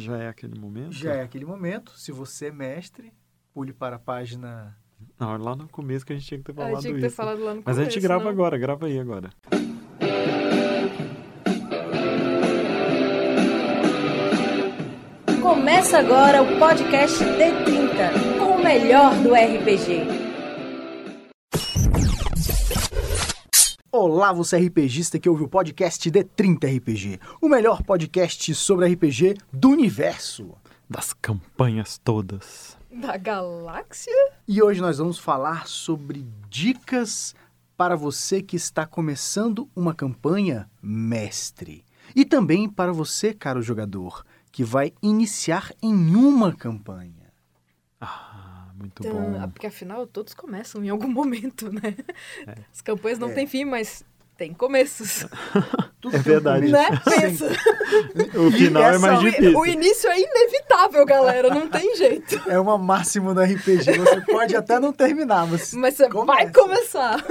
Já é aquele momento? Já é aquele momento. Se você é mestre, pule para a página. Não, lá no começo que a gente tinha que ter falado Ah, tinha que ter isso. falado lá no Mas começo, a gente grava não. agora, grava aí agora. Começa agora o podcast D30, com o melhor do RPG. Olá, você RPGista que ouve o podcast D30 RPG, o melhor podcast sobre RPG do universo. Das campanhas todas. Da galáxia? E hoje nós vamos falar sobre dicas para você que está começando uma campanha mestre. E também para você, caro jogador, que vai iniciar em uma campanha. Ah, muito Então, bom. porque afinal todos começam em algum momento, né? É. As campanhas não É. têm fim, mas tem começos, Tudo É verdade. né? Pensa. O final é essa- mais difícil. O início é inevitável, galera, não tem jeito. É uma máxima do RPG. Você pode até não terminar, mas, Mas você vai Começa. começar.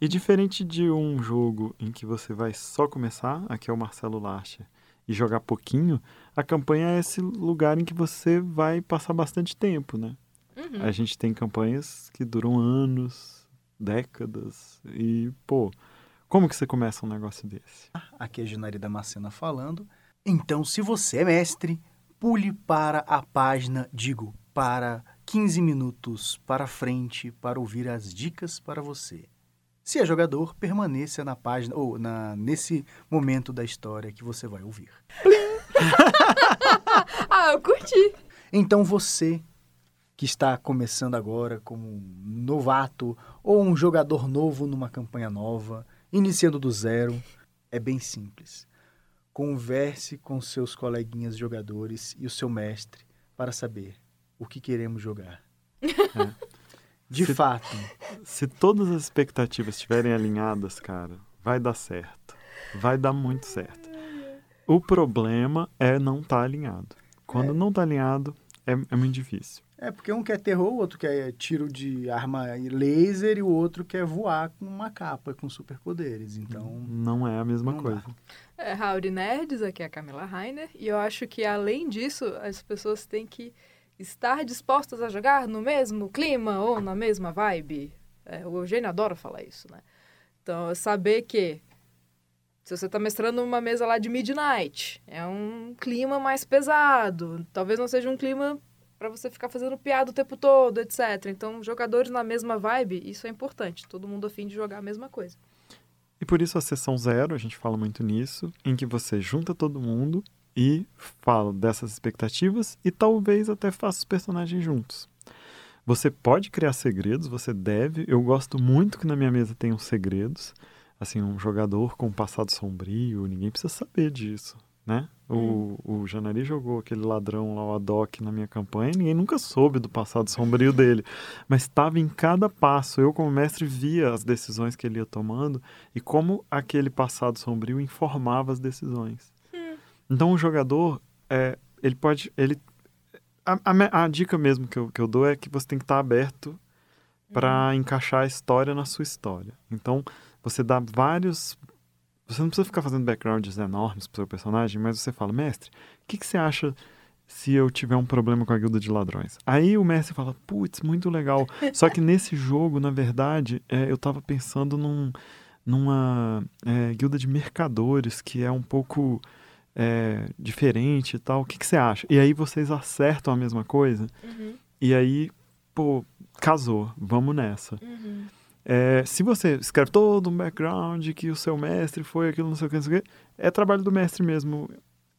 E diferente de um jogo em que você vai só começar, aqui é o Marcelo Larcher, e jogar pouquinho, a campanha é esse lugar em que você vai passar bastante tempo, né? Uhum. A gente tem campanhas que duram anos, décadas, e, pô, como que você começa um negócio desse? aqui é Junari Damascena falando. Então, se você é mestre, pule para a página, digo, para 15 minutos para frente para ouvir as dicas para você. Se é jogador, permaneça na página ou na, nesse momento da história que você vai ouvir. Ah, eu curti. Então você que está começando agora como um novato ou um jogador novo numa campanha nova, iniciando do zero, é bem simples. Converse com seus coleguinhas jogadores e o seu mestre para saber o que queremos jogar. De Se- fato, Se todas as expectativas estiverem alinhadas, cara, vai dar certo. Vai dar muito certo. O problema é não estar alinhado. Quando não tá alinhado, é, é muito difícil. É porque um quer terror, o outro quer tiro de arma laser e o outro quer voar com uma capa com superpoderes. Então, Não é a mesma coisa. É, Howdy Nerds, aqui é a Camila Rainer, e eu acho que além disso, as pessoas têm que estar dispostas a jogar no mesmo clima ou na mesma vibe. É, o Eugênio adora falar isso, né? Então, é saber que se você está mestrando uma mesa lá de Midnight, é um clima mais pesado, talvez não seja um clima para você ficar fazendo piada o tempo todo, etc. Então, jogadores na mesma vibe, isso é importante. Todo mundo a fim de jogar a mesma coisa. E por isso a sessão zero, a gente fala muito nisso, em que você junta todo mundo e fala dessas expectativas e talvez até faça os personagens juntos. Você pode criar segredos, você deve. Eu gosto muito que na minha mesa tenham segredos. Assim, um jogador com um passado sombrio, ninguém precisa saber disso, né? O, o Janari jogou aquele ladrão lá, o Adok, na minha campanha, e ninguém nunca soube do passado sombrio dele. Mas estava em cada passo. Eu, como mestre, via as decisões que ele ia tomando e como aquele passado sombrio informava as decisões. Então, o jogador, é, ele pode. Ele, a, a a dica mesmo que eu, que eu dou é que você tem que estar aberto para encaixar a história na sua história. Então, você dá vários. Você não precisa ficar fazendo backgrounds enormes pro seu personagem, mas você fala, mestre, o que, que você acha se eu tiver um problema com a guilda de ladrões? Aí o mestre fala, putz, muito legal. Só que nesse jogo, na verdade, é, eu tava pensando num, numa é, guilda de mercadores que é um pouco é, diferente e tal. O que, que você acha? E aí vocês acertam a mesma coisa. E aí, pô, casou. Vamos nessa. É, se você escreve todo um background que o seu mestre foi aquilo, não sei o que, não sei o que, é trabalho do mestre mesmo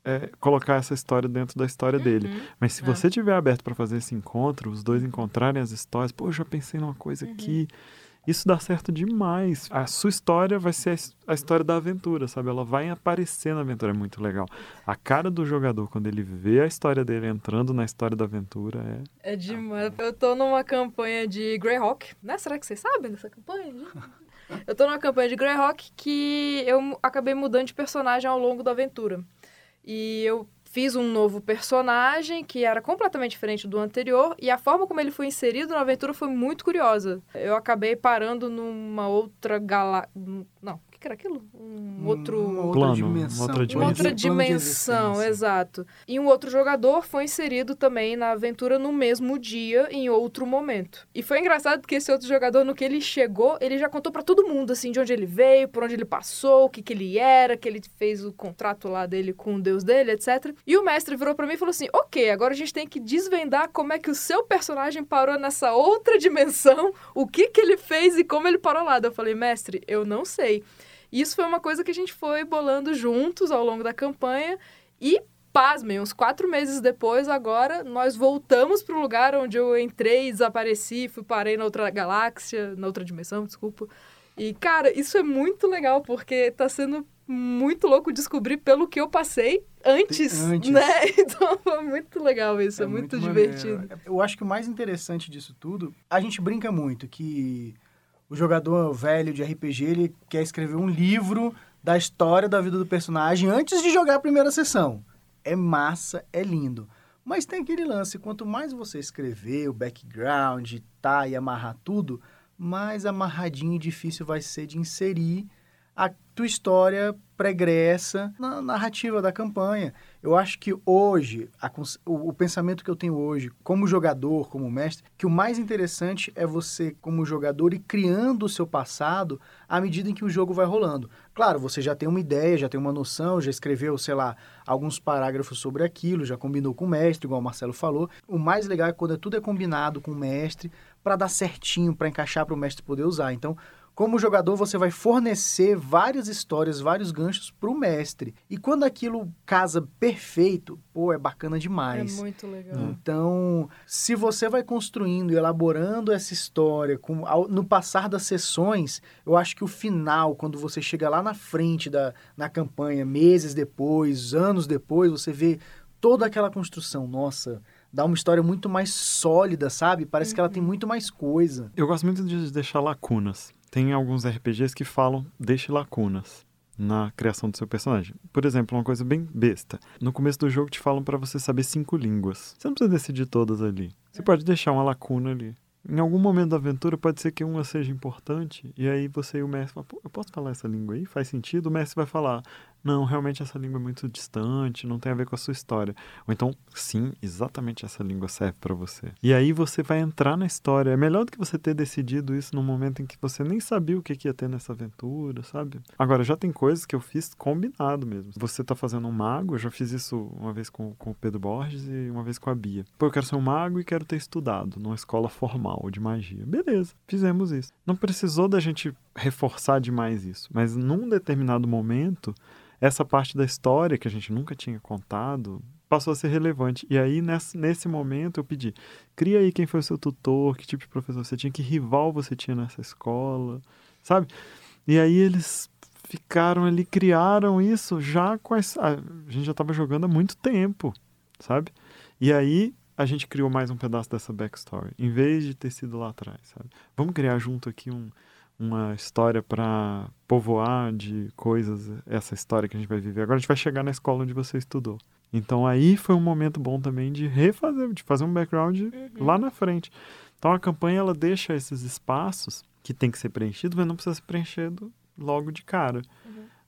é, colocar essa história dentro da história dele. Mas se É. você tiver aberto para fazer esse encontro, os dois encontrarem as histórias, pô, eu já pensei numa coisa aqui. Isso dá certo demais. A sua história vai ser a his- a história da aventura, sabe? Ela vai aparecer na aventura, é muito legal. A cara do jogador, quando ele vê a história dele entrando na história da aventura, é. É demais. Eu tô numa campanha de Greyhawk, né? Será que vocês sabem dessa campanha? Eu tô numa campanha de Greyhawk que eu acabei mudando de personagem ao longo da aventura. E eu fiz um novo personagem que era completamente diferente do anterior e a forma como ele foi inserido na aventura foi muito curiosa. Eu acabei parando numa outra gala... Não, que, que era aquilo? Um Uma outro. outra Plano, dimensão. uma outra Uma outra dimensão, exato. E um outro jogador foi inserido também na aventura no mesmo dia, em outro momento. E foi engraçado porque esse outro jogador, no que ele chegou, ele já contou pra todo mundo, assim, de onde ele veio, por onde ele passou, o que, que ele era, que ele fez o contrato lá dele com o deus dele, etc. E o mestre virou pra mim e falou assim: Ok, agora a gente tem que desvendar como é que o seu personagem parou nessa outra dimensão, o que, que ele fez e como ele parou lá. Daí Eu falei, mestre, eu não sei. Isso foi uma coisa que a gente foi bolando juntos ao longo da campanha e, pasmem, uns quatro meses depois, agora, nós voltamos para o lugar onde eu entrei, desapareci, fui parei na outra galáxia, na outra dimensão, desculpa. E, cara, isso é muito legal, porque tá sendo muito louco descobrir pelo que eu passei antes, Antes. né? Então é muito legal isso, é, muito, maneiro. divertido. Eu acho que o mais interessante disso tudo, a gente brinca muito que o jogador velho de RPG, ele quer escrever um livro da história da vida do personagem antes de jogar a primeira sessão. É massa, é lindo. Mas tem aquele lance, quanto mais você escrever o background, tá, e amarrar tudo, mais amarradinho e difícil vai ser de inserir a tua história pregressa na narrativa da campanha. Eu acho que hoje, a o, o pensamento que eu tenho hoje, como jogador, como mestre, que o mais interessante é você, como jogador, ir criando o seu passado à medida em que o jogo vai rolando. Claro, você já tem uma ideia, já tem uma noção, já escreveu, sei lá, alguns parágrafos sobre aquilo, já combinou com o mestre, igual o Marcelo falou. O mais legal é quando tudo é combinado com o mestre para dar certinho, para encaixar para o mestre poder usar. Então, como jogador, você vai fornecer várias histórias, vários ganchos para o mestre. E quando aquilo casa perfeito, pô, é bacana demais. É muito legal. Então, se você vai construindo e elaborando essa história com, ao- no passar das sessões, eu acho que o final, quando você chega lá na frente da na campanha, meses depois, anos depois, você vê toda aquela construção. Nossa, dá uma história muito mais sólida, sabe? Parece que ela tem muito mais coisa. Eu gosto muito de deixar lacunas. Tem alguns RPGs que falam deixe lacunas na criação do seu personagem. Por exemplo, uma coisa bem besta. No começo do jogo te falam para você saber cinco línguas. Você não precisa decidir todas ali. Você pode deixar uma lacuna ali. Em algum momento da aventura pode ser que uma seja importante e aí você e o mestre falam, Pô, eu posso falar essa língua aí? Faz sentido? O mestre vai falar, não, realmente essa língua é muito distante, não tem a ver com a sua história. Ou então, sim, exatamente essa língua serve para você. E aí você vai entrar na história. É melhor do que você ter decidido isso num momento em que você nem sabia o que, que ia ter nessa aventura, sabe? Agora, já tem coisas que eu fiz combinado mesmo. Você tá fazendo um mago, eu já fiz isso uma vez com, com o Pedro Borges e uma vez com a Bia. Pô, eu quero ser um mago e quero ter estudado numa escola formal de magia. Beleza, fizemos isso. Não precisou da gente reforçar demais isso, mas num determinado momento essa parte da história que a gente nunca tinha contado passou a ser relevante. E aí, nesse, nesse momento, eu pedi: cria aí quem foi o seu tutor, que tipo de professor você tinha, que rival você tinha nessa escola, sabe? E aí eles ficaram ali, criaram isso já com essa. A gente já estava jogando há muito tempo, sabe? E aí a gente criou mais um pedaço dessa backstory, em vez de ter sido lá atrás, sabe? Vamos criar junto aqui um, uma história para povoar de coisas, essa história que a gente vai viver. Agora a gente vai chegar na escola onde você estudou. Então aí foi um momento bom também de refazer, de fazer um background lá na frente. Então a campanha ela deixa esses espaços que tem que ser preenchido, mas não precisa ser preenchido logo de cara.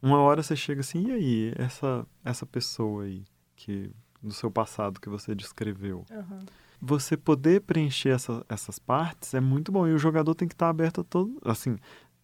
Uma hora você chega assim, e aí, essa essa pessoa aí que do seu passado que você descreveu, Aham. Você poder preencher essa- essas partes é muito bom. E o jogador tem que estar aberto a todo. Assim,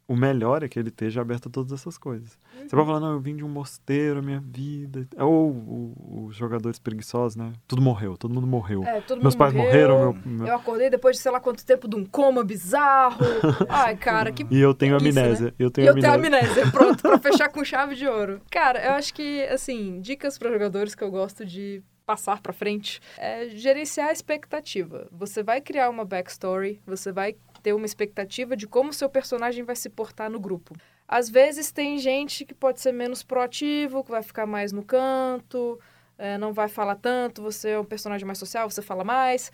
o melhor é que ele esteja aberto a todas essas coisas. Você pode falar, não, eu vim de um mosteiro, a minha vida. Ou os jogadores preguiçosos, né? Tudo morreu, todo mundo morreu. É, todo Meus mundo pais morreu. morreram, meu, meu- Eu acordei depois de sei lá quanto tempo de um coma bizarro. Ai, cara, que e eu tenho amnésia. né? Eu E tenho eu tenho amnésia. amnésia, pronto, pra fechar com chave de ouro. Cara, eu acho que, assim, dicas para jogadores que eu gosto de passar pra frente é gerenciar a expectativa. Você vai criar uma backstory, você vai ter uma expectativa de como seu personagem vai se portar no grupo. Às vezes tem gente que pode ser menos proativo, que vai ficar mais no canto, é, não vai falar tanto, você é um personagem mais social, você fala mais.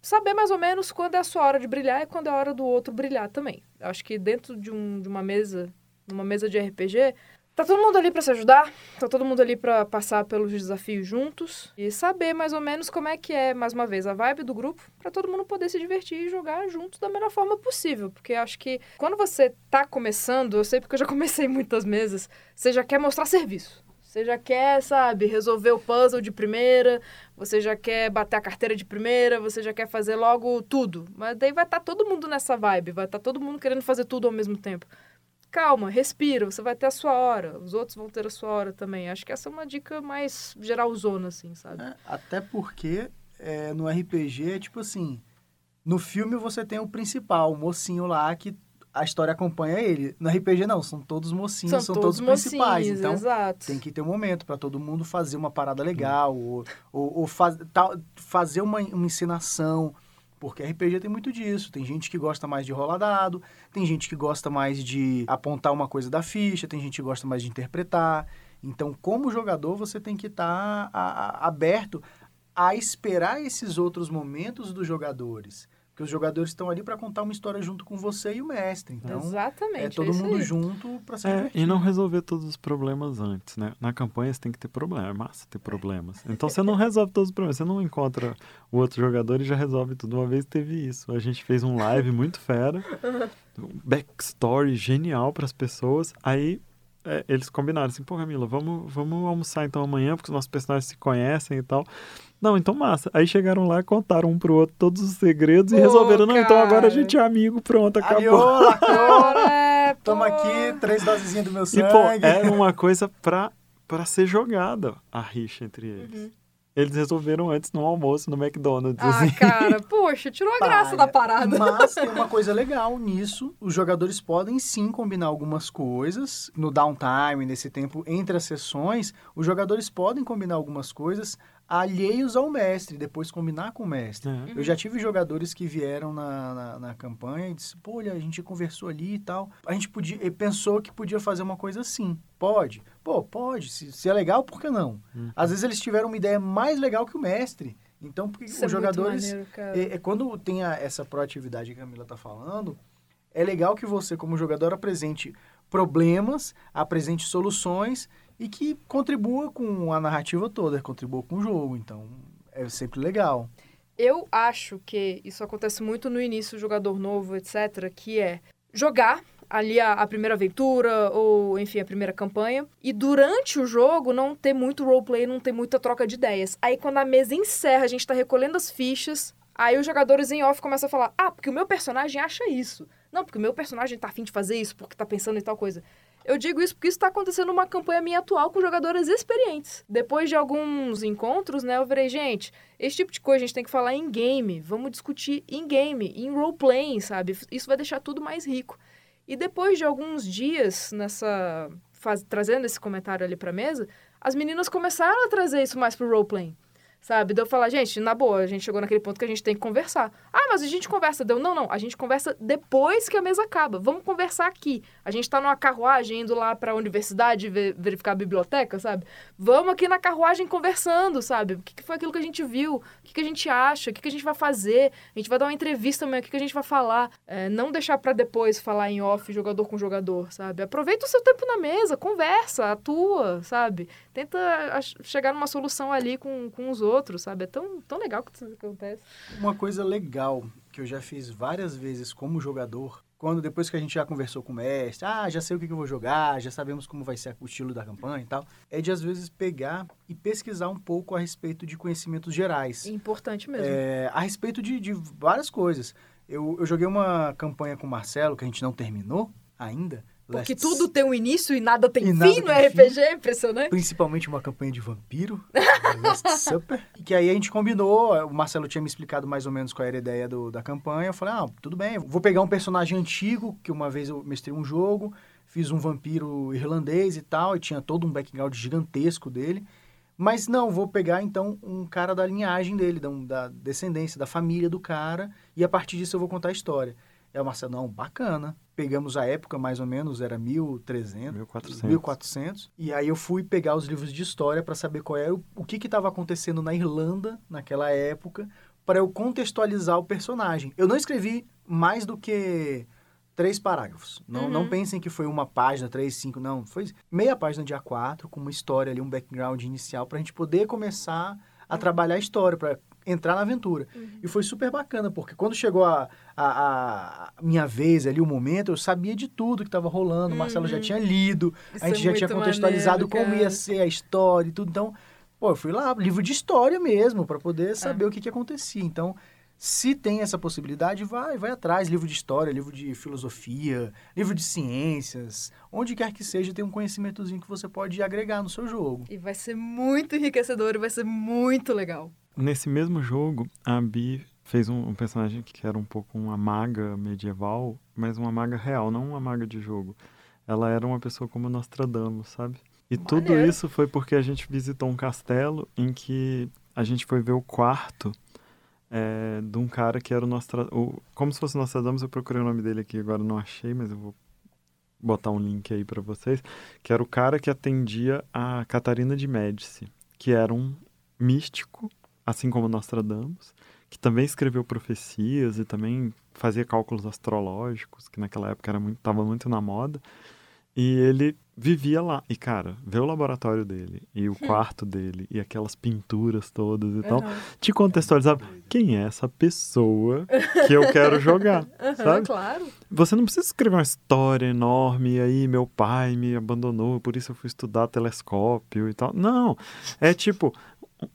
Saber mais ou menos quando é a sua hora de brilhar e quando é a hora do outro brilhar também. Eu acho que dentro de, um, de uma mesa, numa mesa de RPG, Tá todo mundo ali pra se ajudar, tá todo mundo ali pra passar pelos desafios juntos e saber mais ou menos como é que é, mais uma vez, a vibe do grupo, pra todo mundo poder se divertir e jogar juntos da melhor forma possível. Porque acho que quando você tá começando, eu sei porque eu já comecei muitas mesas, você já quer mostrar serviço. Você já quer, sabe, resolver o puzzle de primeira, você já quer bater a carteira de primeira, você já quer fazer logo tudo. Mas daí vai estar todo mundo nessa vibe, vai estar todo mundo querendo fazer tudo ao mesmo tempo calma, respira, você vai ter a sua hora, os outros vão ter a sua hora também. Acho que essa é uma dica mais geralzona, assim, sabe? É, até porque é, no RPG é tipo assim, no filme você tem o principal, o mocinho lá que a história acompanha ele. No RPG não, são todos mocinhos, são, são todos, todos principais. Então exato. tem que ter um momento para todo mundo fazer uma parada legal, ou, ou, ou faz, fazer uma, uma encenação porque RPG tem muito disso. Tem gente que gosta mais de rolar dado, tem gente que gosta mais de apontar uma coisa da ficha, tem gente que gosta mais de interpretar. Então, como jogador, você tem que estar tá aberto a esperar esses outros momentos dos jogadores. Porque os jogadores estão ali para contar uma história junto com você e o mestre. Então, Exatamente, é todo é mundo aí. junto para se É, divertir. e não resolver todos os problemas antes, né? Na campanha você tem que ter problema, é massa ter problemas. Então você não resolve todos os problemas, você não encontra o outro jogador e já resolve tudo. Uma vez teve isso, a gente fez um live muito fera, um backstory genial para as pessoas, aí é, eles combinaram assim, pô Camila, vamos, vamos almoçar então amanhã, porque os nossos personagens se conhecem e tal. Não, então massa. Aí chegaram lá, contaram um pro outro todos os segredos e Pô, resolveram, não, então agora a gente é amigo, pronto, acabou. Lacrou, É, toma aqui, três dosezinhas do meu E, sangue. pô, era uma coisa pra, pra ser jogada a rixa entre eles. Uhum. Eles resolveram antes no almoço no McDonald's, Ah, assim. cara, poxa, tirou a graça da parada. Mas tem uma coisa legal nisso. Os jogadores podem sim combinar algumas coisas. No downtime, nesse tempo entre as sessões, os jogadores podem combinar algumas coisas alheios ao mestre, depois combinar com o mestre. É. Eu já tive jogadores que vieram na, na, na campanha e disse, pô, olha, a gente conversou ali e tal. A gente podia, pensou que podia fazer uma coisa assim. Pode? Pô, pode. Se, se é legal, por que não? Uhum. Às vezes eles tiveram uma ideia mais legal que o mestre. Então, porque Isso é os muito jogadores... maneiro. É, é quando tem a- essa proatividade que a Camila está falando, é legal que você, como jogador, apresente problemas, apresente soluções e que contribua com a narrativa toda, contribua com o jogo. Então, é sempre legal. Eu acho que isso acontece muito no início, jogador novo, etc., que é jogar ali a, a primeira aventura ou, enfim, a primeira campanha e durante o jogo não ter muito roleplay, não ter muita troca de ideias. Aí quando a mesa encerra, a gente tá recolhendo as fichas, aí os jogadores em off começam a falar: "Ah, porque o meu personagem acha isso". Não, porque o meu personagem tá afim de fazer isso, porque tá pensando em tal coisa. Eu digo isso porque isso está acontecendo numa campanha minha atual com jogadores experientes. Depois de alguns encontros, né, eu virei, gente, esse tipo de coisa a gente tem que falar em game. Vamos discutir em game, em roleplaying, sabe? Isso vai deixar tudo mais rico. E depois de alguns dias nessa. Faz, trazendo esse comentário ali pra mesa, as meninas começaram a trazer isso mais pro roleplaying. Sabe? Deu falar, gente, na boa, a gente chegou naquele ponto que a gente tem que conversar. Ah, mas a gente conversa. Deu, não, não, a gente conversa depois que a mesa acaba. Vamos conversar aqui. A gente tá numa carruagem indo lá pra universidade ver- verificar a biblioteca, sabe? Vamos aqui na carruagem conversando, sabe? O que, que foi aquilo que a gente viu? O que, que a gente acha? O que, que a gente vai fazer? A gente vai dar uma entrevista amanhã, o que, que a gente vai falar? É, não deixar pra depois falar em off, jogador com jogador, sabe? Aproveita o seu tempo na mesa, conversa, atua, sabe? Tenta chegar numa solução ali com, com os outros, sabe? É tão, tão legal que isso acontece. Uma coisa legal que eu já fiz várias vezes como jogador, quando depois que a gente já conversou com o mestre, ah, já sei o que que eu vou jogar, já sabemos como vai ser o estilo da campanha e tal, é de às vezes pegar e pesquisar um pouco a respeito de conhecimentos gerais. É importante mesmo. É, a respeito de, de várias coisas. Eu, eu joguei uma campanha com o Marcelo, que a gente não terminou ainda. Porque Last- tudo tem um início e nada tem E fim nada no tem RPG, é impressionante. Principalmente uma campanha de vampiro, Last Supper. E que aí a gente combinou, o Marcelo tinha me explicado mais ou menos qual era a ideia do- da campanha. Eu falei, ah, tudo bem, vou pegar um personagem antigo, que uma vez eu mestrei um jogo, fiz um vampiro irlandês e tal, e tinha todo um background gigantesco dele. Mas não, vou pegar então um cara da linhagem dele, da, da descendência, da família do cara, e a partir disso eu vou contar a história. Aí o Marcelo, não, bacana. Pegamos a época, mais ou menos, era 1300, 1400. 1400. E aí eu fui pegar os livros de história para saber qual era o, o que estava acontecendo na Irlanda naquela época, para eu contextualizar o personagem. Eu não escrevi mais do que três parágrafos. Não, Uhum. não pensem que foi uma página, três, cinco, não. Foi meia página de A4, com uma história ali, um background inicial, pra gente poder começar a trabalhar a história, pra entrar na aventura. E foi super bacana, porque quando chegou a, a, a minha vez ali, o momento, eu sabia de tudo que estava rolando, o Marcelo já Uhum. tinha lido, Isso a gente é já tinha contextualizado maneiro, como ia ser a história e tudo. Então, pô, eu fui lá, livro de história mesmo, para É. poder saber o que, que acontecia. Então, se tem essa possibilidade, vai, vai atrás. Livro de história, livro de filosofia, livro de ciências, onde quer que seja, tem um conhecimentozinho que você pode agregar no seu jogo. E vai ser muito enriquecedor e vai ser muito legal. Nesse mesmo jogo, a Bi fez um, um personagem que era um pouco uma maga medieval, mas uma maga real, não uma maga de jogo. Ela era uma pessoa como Nostradamus, sabe? E tudo isso foi porque a gente visitou um castelo em que a gente foi ver o quarto é, de um cara que era o Nostradamus. Como se fosse Nostradamus, eu procurei o nome dele aqui, agora não achei, mas eu vou botar um link aí pra vocês. Que era o cara que atendia a Catarina de Médici, que era um místico, assim como Nostradamus, que também escreveu profecias e também fazia cálculos astrológicos, que naquela época era muito, tava muito na moda. E ele vivia lá. E, cara, ver o laboratório dele e o quarto dele e aquelas pinturas todas e tal, Aham. te contextualizava quem é essa pessoa que eu quero jogar, Aham, sabe? claro. Você não precisa escrever uma história enorme, e aí meu pai me abandonou, por isso eu fui estudar telescópio e tal. Não, é tipo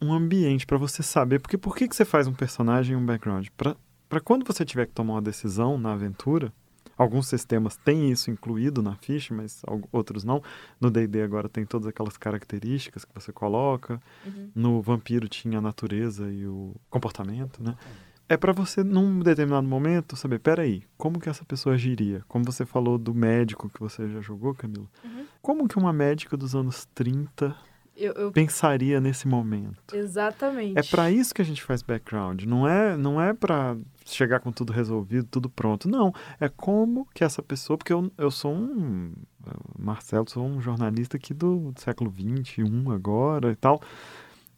um ambiente pra você saber, porque por que, que você faz um personagem e um background? Pra quando você tiver que tomar uma decisão na aventura, alguns sistemas têm isso incluído na ficha, mas outros não. No D&D agora tem todas aquelas características que você coloca. Uhum. No vampiro tinha a natureza e o comportamento, né? É pra você, num determinado momento, saber, peraí, como que essa pessoa agiria? Como você falou do médico que você já jogou, Camila. Uhum. Como que uma médica dos anos 30 Eu, eu- pensaria nesse momento? Exatamente. É pra isso que a gente faz background. Não é, não é para chegar com tudo resolvido, tudo pronto. Não. É como que essa pessoa. Porque eu, eu sou um. Marcelo, sou um jornalista aqui do século XXI agora e tal.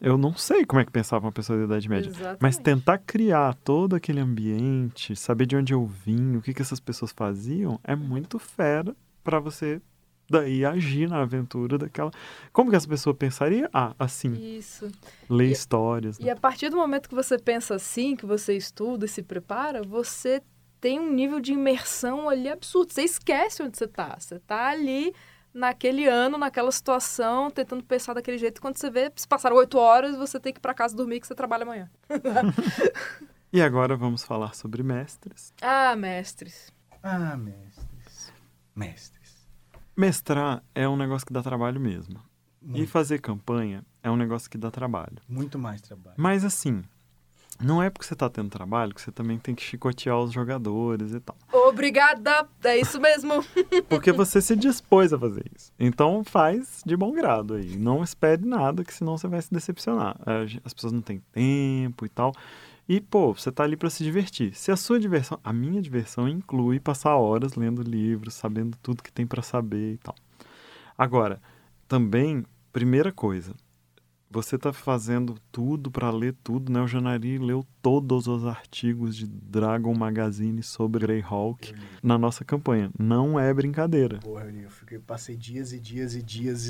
Eu não sei como é que pensava uma pessoa da Idade Média. Exatamente. Mas tentar criar todo aquele ambiente, saber de onde eu vim, o que, que essas pessoas faziam, é muito fera pra você daí agir na aventura daquela. Como que essa pessoa pensaria? Ah, assim, Isso. ler E- histórias. né? E a partir do momento que você pensa assim, que você estuda e se prepara, você tem um nível de imersão ali absurdo. Você esquece onde você tá. Você tá ali naquele ano, naquela situação, tentando pensar daquele jeito. Quando você vê, se passaram oito horas, você tem que ir pra casa dormir que você trabalha amanhã. E agora vamos falar sobre mestres. Ah, mestres. Ah, mestres. Mestres. Mestrar é um negócio que dá trabalho mesmo. E Muito, fazer campanha é um negócio que dá trabalho. muito mais trabalho. Mas assim, não é porque você tá tendo trabalho que você também tem que chicotear os jogadores e tal. Obrigada! É isso mesmo. Porque você se dispôs a fazer isso. Então faz de bom grado aí. Não espere nada, que senão você vai se decepcionar. As pessoas não têm tempo e tal. E, pô, você tá ali pra se divertir. Se a sua diversão. A minha diversão inclui passar horas lendo livros, sabendo tudo que tem pra saber e tal. Agora, também, primeira coisa. Você tá fazendo tudo pra ler tudo, né? O Janari leu todos os artigos de Dragon Magazine sobre Greyhawk na nossa campanha. Não é brincadeira. Porra, eu, fiquei, passei dias e dias e dias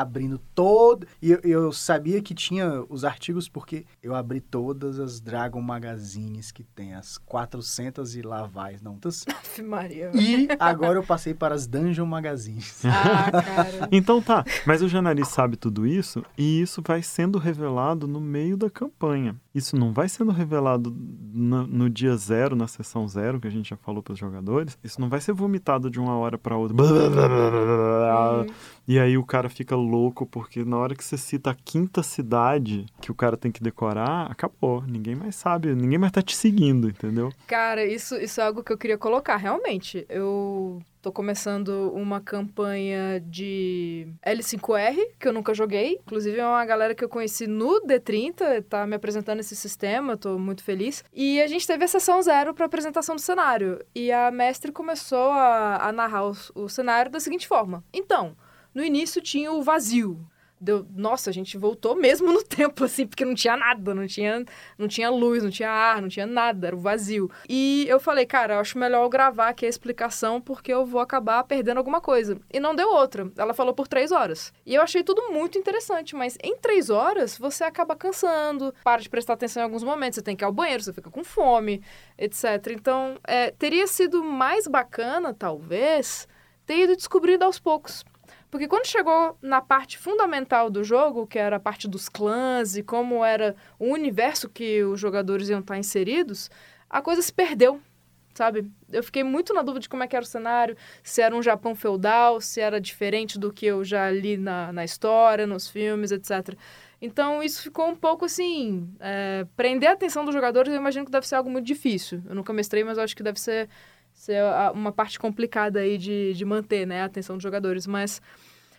abrindo todo. E eu, eu sabia que tinha os artigos porque eu abri todas as Dragon Magazines que tem, as 400 e lá vai, não. tantas. Maria. E agora eu passei para as Dungeon Magazines. Ah, cara. Então tá, mas o Janari sabe tudo isso e isso vai sendo revelado no meio da campanha. Isso não vai sendo revelado no, no dia zero, na sessão zero, que a gente já falou para os jogadores. Isso não vai ser vomitado de uma hora para outra. Hum, E aí o cara fica louco porque na hora que você cita a quinta cidade que o cara tem que decorar, acabou. Ninguém mais sabe, ninguém mais tá te seguindo, entendeu? Cara, isso, isso é algo que eu queria colocar, realmente. Eu tô começando uma campanha de L5R, que eu nunca joguei. Inclusive, é uma galera que eu conheci no D30, tá me apresentando esse sistema, tô muito feliz. E a gente teve a sessão zero pra apresentação do cenário. E a mestre começou a, a narrar o, o cenário da seguinte forma. Então, no início tinha o vazio. deu, nossa, a gente voltou mesmo no tempo, assim, porque não tinha nada, não tinha, não tinha luz, não tinha ar, não tinha nada, era o vazio. E eu falei, cara, acho melhor eu gravar aqui a explicação, porque eu vou acabar perdendo alguma coisa. E não deu outra. Ela falou por três horas. E eu achei tudo muito interessante, mas em três horas você acaba cansando, para de prestar atenção em alguns momentos, você tem que ir ao banheiro, você fica com fome, etc. Então, é, teria sido mais bacana, talvez, ter ido descobrindo aos poucos. Porque quando chegou na parte fundamental do jogo, que era a parte dos clãs e como era o universo que os jogadores iam estar inseridos, a coisa se perdeu, sabe? Eu fiquei muito na dúvida de como é que era o cenário, se era um Japão feudal, se era diferente do que eu já li na, na história, nos filmes, etc. Então, isso ficou um pouco assim. É, prender a atenção dos jogadores, eu imagino que deve ser algo muito difícil. Eu nunca mestrei, mas eu acho que deve ser, ser uma parte complicada aí de, de manter né, a atenção dos jogadores. Mas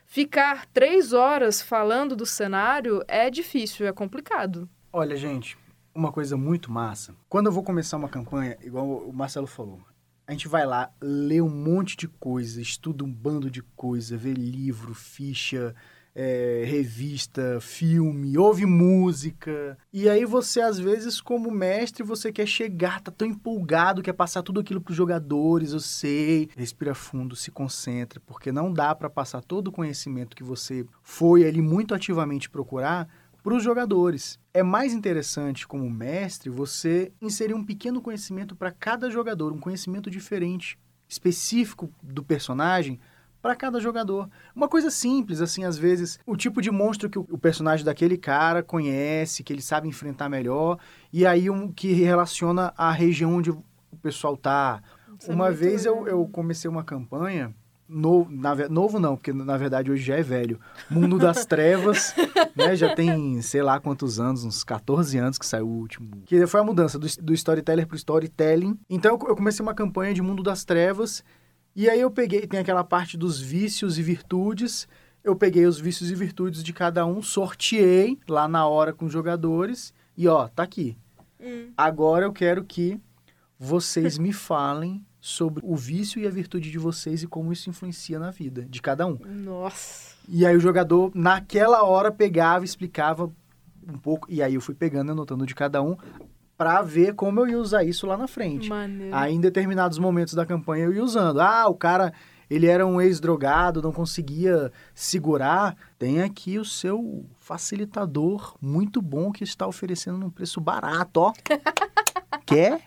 ficar três horas falando do cenário é difícil, é complicado. Olha, gente, uma coisa muito massa. Quando eu vou começar uma campanha, igual o Marcelo falou, a gente vai lá, lê um monte de coisa, estuda um bando de coisa, vê livro, ficha, é, revista, filme, ouve música. E aí você, às vezes, como mestre, você quer chegar, tá tão empolgado, quer passar tudo aquilo pros jogadores, eu sei. Respira fundo, se concentra, porque não dá para passar todo o conhecimento que você foi ali muito ativamente procurar para os jogadores. É mais interessante, como mestre, você inserir um pequeno conhecimento para cada jogador, um conhecimento diferente, específico do personagem, para cada jogador. Uma coisa simples, assim, às vezes, o tipo de monstro que o personagem daquele cara conhece, que ele sabe enfrentar melhor, e aí um que relaciona a região onde o pessoal tá. Isso é uma é vez eu, eu comecei uma campanha Novo, na, novo não, porque na verdade hoje já é velho. Mundo das Trevas, né? Já tem, sei lá quantos anos, uns 14 anos que saiu o último. Que foi a mudança do, do storyteller pro storytelling. Então eu comecei uma campanha de Mundo das Trevas e aí eu peguei, tem aquela parte dos vícios e virtudes. Eu peguei os vícios e virtudes de cada um, sorteei lá na hora com os jogadores e ó, tá aqui. Hum. Agora eu quero que vocês me falem sobre o vício e a virtude de vocês e como isso influencia na vida de cada um. Nossa. E aí o jogador naquela hora pegava, explicava um pouco e aí eu fui pegando, anotando de cada um para ver como eu ia usar isso lá na frente. Maneiro. Aí em determinados momentos da campanha eu ia usando. Ah, o cara, ele era um ex-drogado, não conseguia segurar. Tem aqui o seu facilitador muito bom que está oferecendo num preço barato, ó. Quer?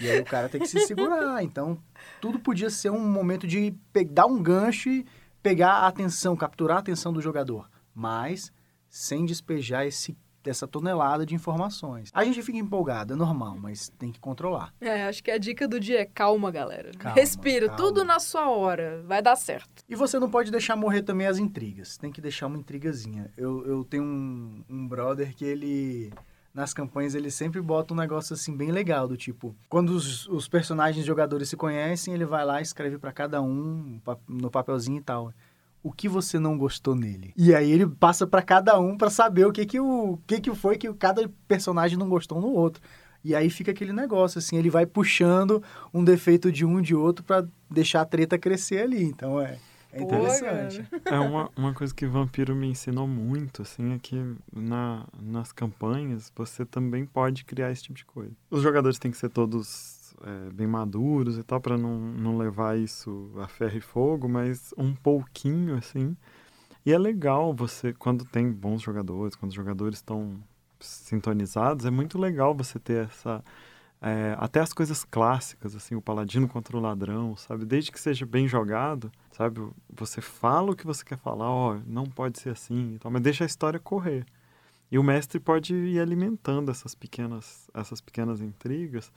E aí o cara tem que se segurar. Então, tudo podia ser um momento de dar um gancho e pegar a atenção, capturar a atenção do jogador. Mas sem despejar esse dessa tonelada de informações. A gente fica empolgado, é normal, mas tem que controlar. É, acho que a dica do dia é calma, galera. Calma, Respira, calma. tudo na sua hora, vai dar certo. E você não pode deixar morrer também as intrigas, tem que deixar uma intrigazinha. Eu, eu tenho um, um brother que ele nas campanhas ele sempre bota um negócio assim bem legal, do tipo, quando os, os personagens jogadores se conhecem, ele vai lá e escreve para cada um no papelzinho e tal o que você não gostou nele. E aí ele passa para cada um para saber o que que o que que foi que cada personagem não gostou no outro. E aí fica aquele negócio assim, ele vai puxando um defeito de um de outro para deixar a treta crescer ali. Então é é interessante. é uma, uma coisa que Vampiro me ensinou muito, assim, é que na, nas campanhas você também pode criar esse tipo de coisa. Os jogadores têm que ser todos é, bem maduros e tal, para não, não levar isso a ferro e fogo, mas um pouquinho assim. E é legal você, quando tem bons jogadores, quando os jogadores estão sintonizados, é muito legal você ter essa. É, até as coisas clássicas, assim, o paladino contra o ladrão, sabe? Desde que seja bem jogado, sabe? Você fala o que você quer falar, ó, não pode ser assim e tal, mas deixa a história correr. E o mestre pode ir alimentando essas pequenas, essas pequenas intrigas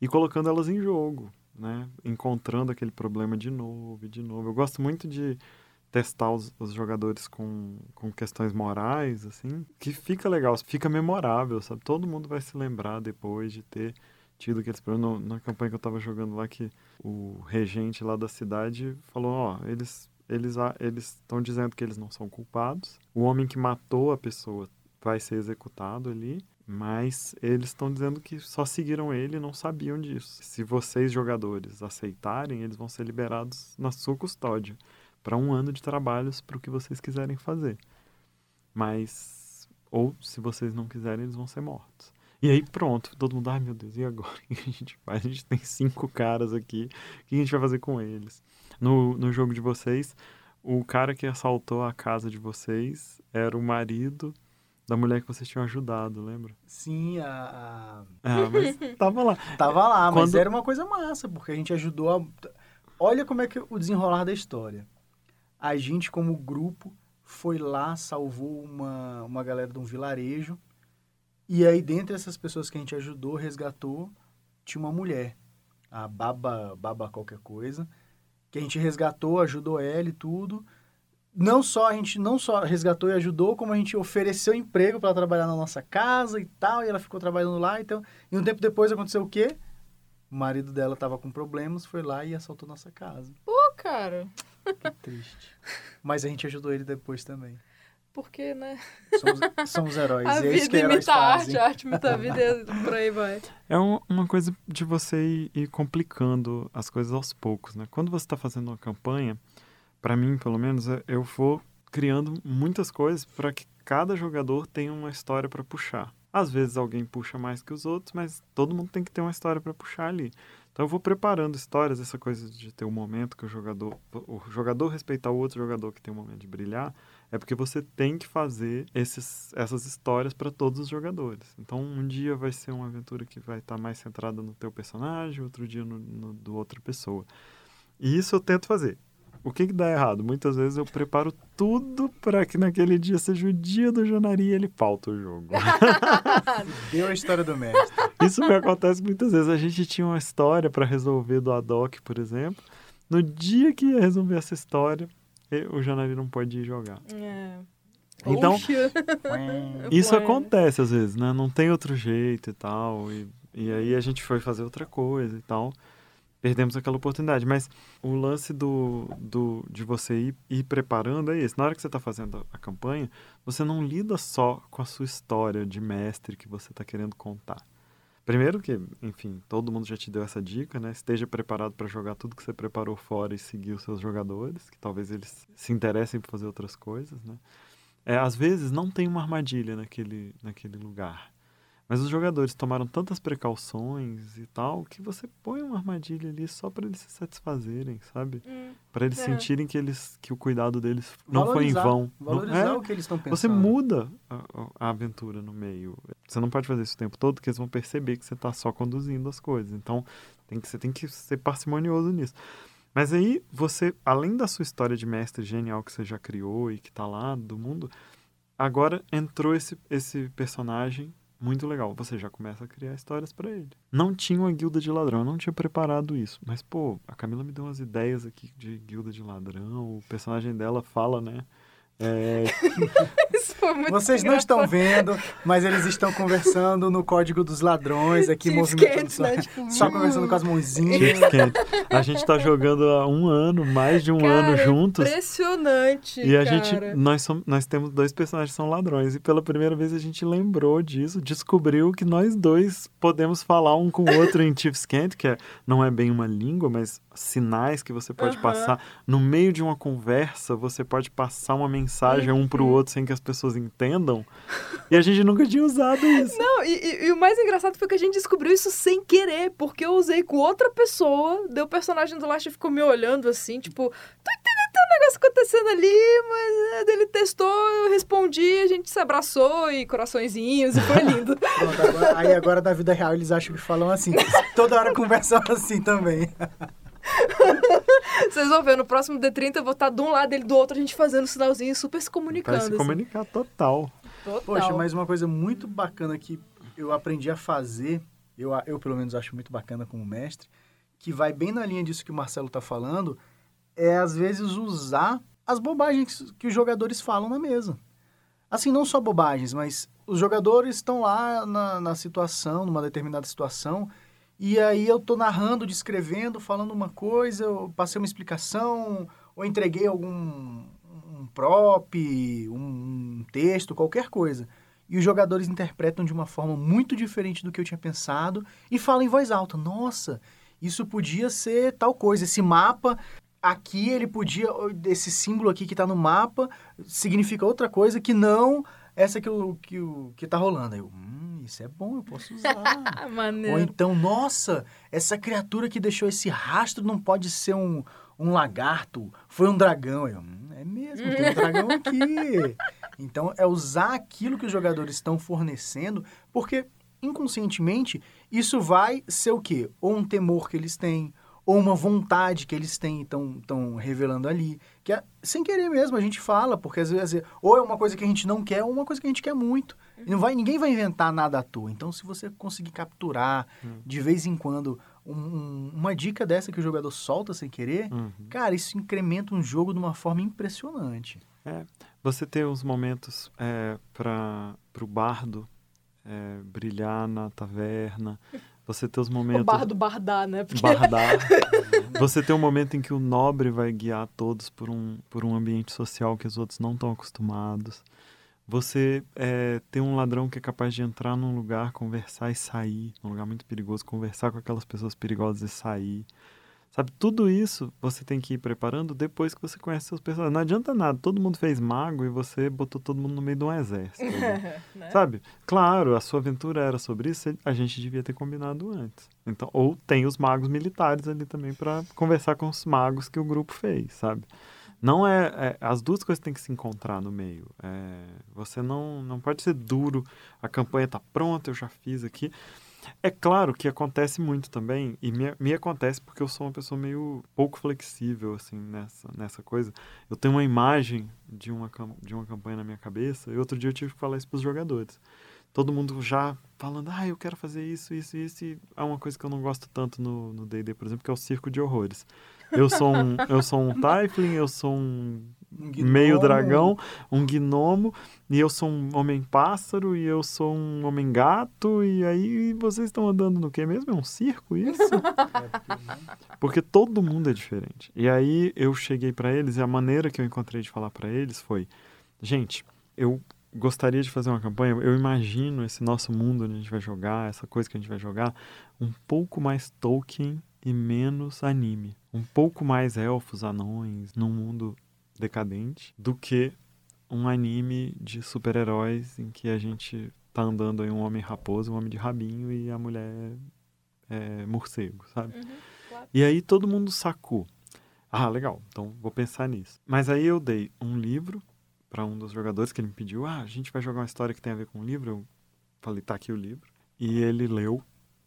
e colocando elas em jogo, né? Encontrando aquele problema de novo e de novo. Eu gosto muito de testar os, os, jogadores com, com questões morais, assim, que fica legal, fica memorável, sabe? Todo mundo vai se lembrar depois de ter tido aqueles problemas. Na campanha que eu estava jogando lá, que o regente lá da cidade falou, ó, eles eles eles estão dizendo que eles não são culpados. O homem que matou a pessoa vai ser executado ali mas eles estão dizendo que só seguiram ele e não sabiam disso. Se vocês, jogadores, aceitarem, eles vão ser liberados na sua custódia para um ano de trabalhos para o que vocês quiserem fazer. Mas, ou se vocês não quiserem, eles vão ser mortos. E aí pronto, todo mundo, ai meu Deus, e agora? O que a gente faz? A gente tem cinco caras aqui, o que a gente vai fazer com eles? No, no jogo de vocês, o cara que assaltou a casa de vocês era o marido da mulher que vocês tinham ajudado, lembra? Sim, a, Ah, mas tava lá. a- tava lá, mas Quando- era uma coisa massa, porque a gente ajudou a... Olha como é que o desenrolar da história. A gente, como grupo, foi lá, salvou uma, uma galera de um vilarejo, e aí, dentre essas pessoas que a gente ajudou, resgatou, tinha uma mulher, a Baba, Baba qualquer coisa, que a gente resgatou, ajudou ela e tudo. Não só a gente não só resgatou e ajudou, como a gente ofereceu emprego para trabalhar na nossa casa e tal, e ela ficou trabalhando lá, então, e um tempo depois aconteceu o quê? O marido dela estava com problemas, foi lá e assaltou nossa casa. Pô, cara, Que triste. Mas a gente ajudou ele depois também. porque, né? Somos, somos heróis. A e é isso que vida heróis imita a arte, fazem. a arte imita a vida e por aí vai. É um- uma coisa de você ir, ir complicando as coisas aos poucos, né? Quando você está fazendo uma campanha, para mim, pelo menos, é- eu vou criando muitas coisas para que cada jogador tenha uma história para puxar. Às vezes alguém puxa mais que os outros, mas todo mundo tem que ter uma história para puxar ali. Então eu vou preparando histórias, essa coisa de ter um momento que o jogador, o jogador respeitar o outro jogador que tem um momento de brilhar, é porque você tem que fazer esses, essas histórias para todos os jogadores. Então, um dia vai ser uma aventura que vai estar mais centrada no teu personagem, outro dia no, no do outra pessoa. E isso eu tento fazer. O que, que dá errado? Muitas vezes eu preparo tudo para que naquele dia seja o dia do Janari e ele falta o jogo. Deu a história do mestre. Isso me acontece muitas vezes. A gente tinha uma história para resolver do Adoc, por exemplo. No dia que ia resolver essa história, o Janari não pode ir jogar. É. Então. Isso acontece às vezes, né? Não tem outro jeito e tal. E, e aí a gente foi fazer outra coisa e tal. Perdemos aquela oportunidade. Mas o lance do, do, de você ir, ir preparando é esse. Na hora que você está fazendo a, a campanha, você não lida só com a sua história de mestre que você está querendo contar. Primeiro que, enfim, todo mundo já te deu essa dica, né? Esteja preparado para jogar tudo que você preparou fora e seguir os seus jogadores, que talvez eles se interessem por fazer outras coisas, né? É, às vezes não tem uma armadilha naquele, naquele lugar. Mas os jogadores tomaram tantas precauções e tal que você põe uma armadilha ali só para eles se satisfazerem, sabe? Hum, Para eles É. sentirem que eles que o cuidado deles não foi em Valorizar- vão. Não- Valorizar é, o que eles estão pensando. você muda a, a- a aventura no meio. Você não pode fazer isso o tempo todo, porque eles vão perceber que você está só conduzindo as coisas. Então, tem que, você tem que ser parcimonioso nisso. Mas aí, você, além da sua história de mestre genial que você já criou e que está lá do mundo, agora entrou esse, esse personagem muito legal. Você já começa a criar histórias para ele. Não tinha uma guilda de ladrão, eu não tinha preparado isso. Mas, pô, a Camila me deu umas ideias aqui de guilda de ladrão. O personagem dela fala, né? É, Isso foi muito Vocês não engraçado. estão vendo, mas eles estão conversando no código dos ladrões aqui, Chiefs movimentando Kent, só, né? Tipo, só hum. conversando com as mãozinhas. A gente tá jogando há um ano, mais de um ano Cara, juntos. Impressionante. E a cara. gente, nós, somos, nós temos dois personagens que são ladrões. E pela primeira vez a gente lembrou disso, descobriu que nós dois podemos falar um com o outro em Chiefs Kent, que é, não é bem uma língua, mas sinais que você pode Aham. passar. No meio de uma conversa, você pode passar uma mensagem um pro outro sem que as pessoas entendam. E a gente nunca tinha usado isso. Não, e, e- e o mais engraçado foi que a gente descobriu isso sem querer, porque eu usei com outra pessoa, daí o personagem do Last ficou me olhando assim, tipo, tô entendendo tem um negócio acontecendo ali, mas é, daí ele testou, eu respondi, a gente se abraçou e coraçõezinhos e foi lindo. Pronto, agora- aí agora da vida real eles acham que falam assim. Toda hora conversam assim também. Vocês vão ver, no próximo D30 eu vou estar de um lado e ele do outro, a gente fazendo sinalzinho, super se comunicando. Vai se assim. comunicar total. Total. Poxa, mas uma coisa muito bacana que eu aprendi a fazer, eu, eu pelo menos acho muito bacana como mestre, que vai bem na linha disso que o Marcelo tá falando, é às vezes usar as bobagens que os jogadores falam na mesa. Assim, não só bobagens, mas os jogadores estão lá na, na situação, numa determinada situação, e aí eu tô narrando, descrevendo, falando uma coisa, eu passei uma explicação, ou entreguei algum um prop, um, texto, qualquer coisa. E os jogadores interpretam de uma forma muito diferente do que eu tinha pensado e falam em voz alta. Nossa, isso podia ser tal coisa. Esse mapa. aqui ele podia, esse símbolo aqui que tá no mapa, significa outra coisa que não essa que, o, que, o, que tá rolando. Aí eu, hum, isso é bom, eu posso usar. Ou então, nossa, essa criatura que deixou esse rastro não pode ser um, um lagarto, foi um dragão. Eu, hum, é mesmo, tem um dragão aqui. Então, é usar aquilo que os jogadores estão fornecendo, porque inconscientemente isso vai ser o quê? Ou um temor que eles têm, ou uma vontade que eles têm estão estão revelando ali, que é, sem querer mesmo a gente fala, porque às vezes ou é uma coisa que a gente não quer, ou uma coisa que a gente quer muito. E não vai, ninguém vai inventar nada à toa. Então, se você conseguir capturar de vez em quando um- um- uma dica dessa que o jogador solta sem querer, Uhum. cara, isso incrementa um jogo de uma forma impressionante. Você ter os momentos é, para o bardo é, brilhar na taverna. Você ter os O momentos. bar do bardar, né? Porque Bardar. Você ter um momento em que o nobre vai guiar todos por um, por um ambiente social que os outros não estão acostumados. Você é, ter um ladrão que é capaz de entrar num lugar, conversar e sair, num lugar muito perigoso, conversar com aquelas pessoas perigosas e sair. Sabe, tudo isso você tem que ir preparando depois que você conhece seus personagens. Não adianta nada, todo mundo fez mago e você botou todo mundo no meio de um exército. ali. né? Sabe? Claro, a sua aventura era sobre isso, a gente devia ter combinado antes. Então, ou tem os magos militares ali também para conversar com os magos que o grupo fez, sabe? Não é, é- as duas coisas têm que se encontrar no meio. É, você não não pode ser duro. A campanha tá pronta, eu já fiz aqui. É claro que acontece muito também, e me, me acontece porque eu sou uma pessoa meio pouco flexível, assim, nessa, nessa coisa. Eu tenho uma imagem de uma, de uma campanha na minha cabeça, e outro dia eu tive que falar isso pros jogadores. Todo mundo já falando, ah, eu quero fazer isso, isso, isso, e é uma coisa que eu não gosto tanto no D&D, por exemplo, que é o circo de horrores. Eu sou um, eu sou um Tiefling, eu sou um Um meio dragão, um gnomo, e eu sou um homem-pássaro, e eu sou um homem-gato, e aí vocês estão andando no quê mesmo? É um circo isso? Porque todo mundo é diferente. E aí eu cheguei pra eles, e a maneira que eu encontrei de falar pra eles foi: gente, eu gostaria de fazer uma campanha, eu imagino esse nosso mundo onde a gente vai jogar, essa coisa que a gente vai jogar, um pouco mais Tolkien e menos anime. Um pouco mais elfos, anões, num mundo decadente, do que um anime de super-heróis em que a gente tá andando aí um homem raposo, um homem de rabinho e a mulher é morcego, sabe? Uhum, claro. E aí todo mundo sacou. Ah, legal, então vou pensar nisso. Mas aí eu dei um livro para um dos jogadores que ele me pediu: Ah, a gente vai jogar uma história que tem a ver com o livro. Eu falei: Tá aqui o livro. E ele leu.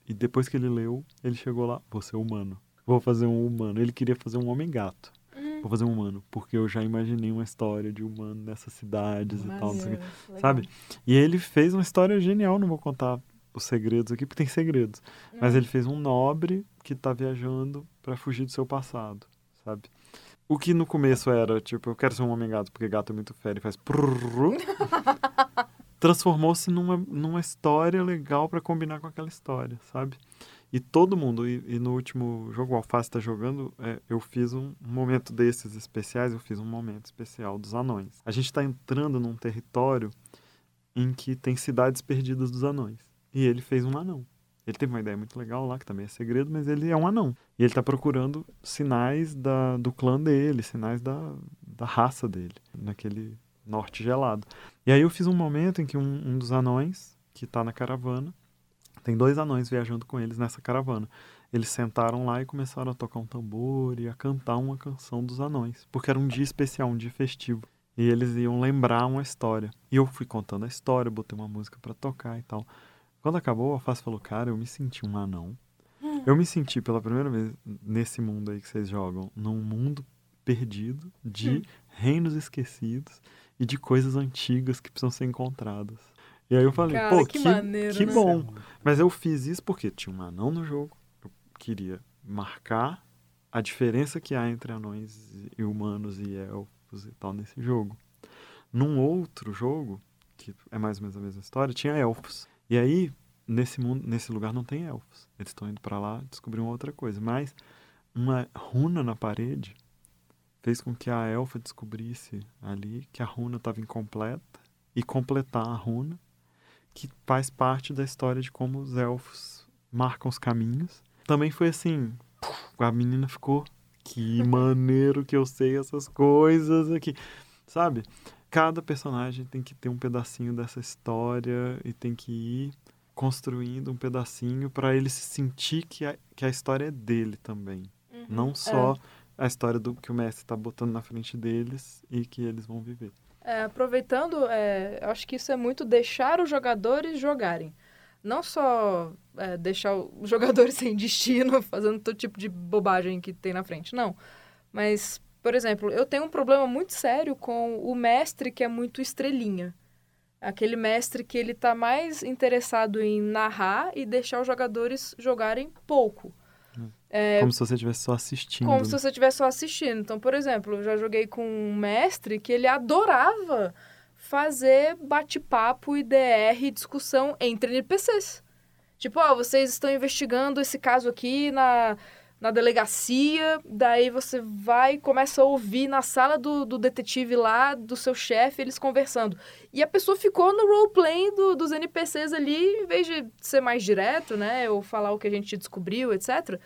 E depois que ele leu, ele chegou lá: Vou ser humano. Vou fazer um humano. Ele queria fazer um homem-gato. Uhum. Vou fazer um humano. Porque eu já imaginei uma história de humano nessas cidades e tal. Não sei legal. Sabe? E ele fez uma história genial. Não vou contar os segredos aqui, porque tem segredos. Mas ele fez um nobre que tá viajando para fugir do seu passado, sabe? O que no começo era, tipo, eu quero ser um homem gato porque gato é muito fera e faz transformou-se numa, numa história legal para combinar com aquela história, sabe? E todo mundo, e, e no último jogo, o Alface tá jogando, é, eu fiz um, momento desses especiais, eu fiz um momento especial dos anões. A gente tá entrando num território em que tem cidades perdidas dos anões. E ele fez um anão. Ele teve uma ideia muito legal lá, que também é segredo, mas ele é um anão. E ele tá procurando sinais da, do clã dele, sinais da, da raça dele, naquele norte gelado. E aí eu fiz um momento em que um, um dos anões, que tá na caravana, tem dois anões viajando com eles nessa caravana. Eles sentaram lá e começaram a tocar um tambor e a cantar uma canção dos anões, porque era um dia especial, um dia festivo. E eles iam lembrar uma história. E eu fui contando a história, botei uma música pra tocar e tal. Quando acabou, a Face falou: Cara, eu me senti um anão. Eu me senti pela primeira vez nesse mundo aí que vocês jogam, num mundo perdido de reinos esquecidos e de coisas antigas que precisam ser encontradas. E aí eu falei: Cara, Pô, que que, maneiro, que né? bom. Mas eu fiz isso porque tinha um anão no jogo. Eu queria marcar a diferença que há entre anões e humanos e elfos e tal nesse jogo. Num outro jogo, que é mais ou menos a mesma história, tinha elfos. E aí, nesse mundo, nesse lugar não tem elfos. Eles estão indo para lá descobrir uma outra coisa. Mas uma runa na parede fez com que a elfa descobrisse ali que a runa estava incompleta e completar a runa, que faz parte da história de como os elfos marcam os caminhos. Também foi assim, a menina ficou que maneiro que eu sei essas coisas aqui. Sabe? Cada personagem tem que ter um pedacinho dessa história e tem que ir construindo um pedacinho para ele se sentir que a, que a história é dele também. Uhum. Não só a história do que o mestre está botando na frente deles e que eles vão viver. É, aproveitando, é, acho que isso é muito deixar os jogadores jogarem. Não só é, deixar os jogadores sem destino, fazendo todo tipo de bobagem que tem na frente, não. Mas, por exemplo, eu tenho um problema muito sério com o mestre que é muito estrelinha. Aquele mestre que ele tá mais interessado em narrar e deixar os jogadores jogarem pouco. É, Como se você estivesse só assistindo. como se você estivesse só assistindo. Então, por exemplo, eu já joguei com um mestre que ele adorava fazer bate-papo e DR, discussão entre NPCs. Tipo, ó, vocês estão investigando esse caso aqui na, na delegacia, daí você vai e começa a ouvir na sala do, do detetive lá, do seu chefe, eles conversando. E a pessoa ficou no roleplay do, dos NPCs ali, em vez de ser mais direto, né, ou falar o que a gente descobriu, etc.,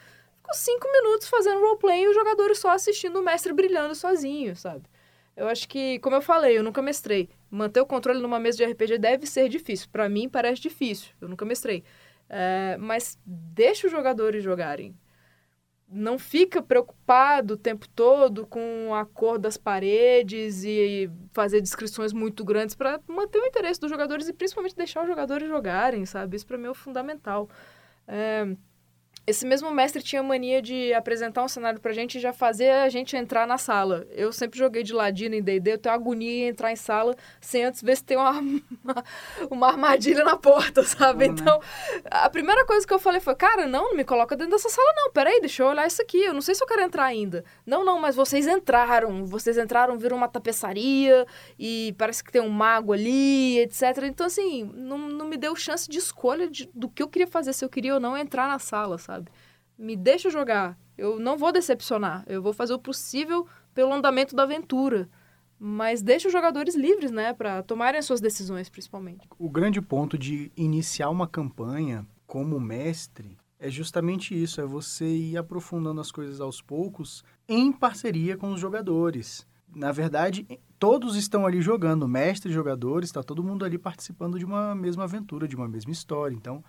ficou cinco minutos fazendo roleplay e os jogadores só assistindo o mestre brilhando sozinho, sabe? Eu acho que, como eu falei, eu nunca mestrei. Manter o controle numa mesa de RPG deve ser difícil. Para mim, parece difícil. Eu nunca mestrei. É, mas deixa os jogadores jogarem. Não fica preocupado o tempo todo com a cor das paredes e fazer descrições muito grandes para manter o interesse dos jogadores e principalmente deixar os jogadores jogarem, sabe? Isso para mim é o fundamental. É, esse mesmo mestre tinha mania de apresentar um cenário pra gente e já fazer a gente entrar na sala. Eu sempre joguei de ladino em D&D, eu tenho agonia em entrar em sala sem antes ver se tem uma, uma, uma armadilha na porta, sabe? Né? Então, a primeira coisa que eu falei foi, cara, não, não me coloca dentro dessa sala não, peraí, deixa eu olhar isso aqui, eu não sei se eu quero entrar ainda. Não, não, mas vocês entraram, vocês entraram, viram uma tapeçaria e parece que tem um mago ali, etc. Então, assim, não, não me deu chance de escolha de, do que eu queria fazer, se eu queria ou não entrar na sala, sabe? Me deixa jogar. Eu não vou decepcionar. Eu vou fazer o possível pelo andamento da aventura. Mas deixa os jogadores livres, né? Pra tomarem as suas decisões, principalmente. O grande ponto de iniciar uma campanha como mestre é justamente isso, é você ir aprofundando as coisas aos poucos em parceria com os jogadores. Na verdade, todos estão ali jogando, mestre e jogadores, está todo mundo ali participando de uma mesma aventura, de uma mesma história. Então,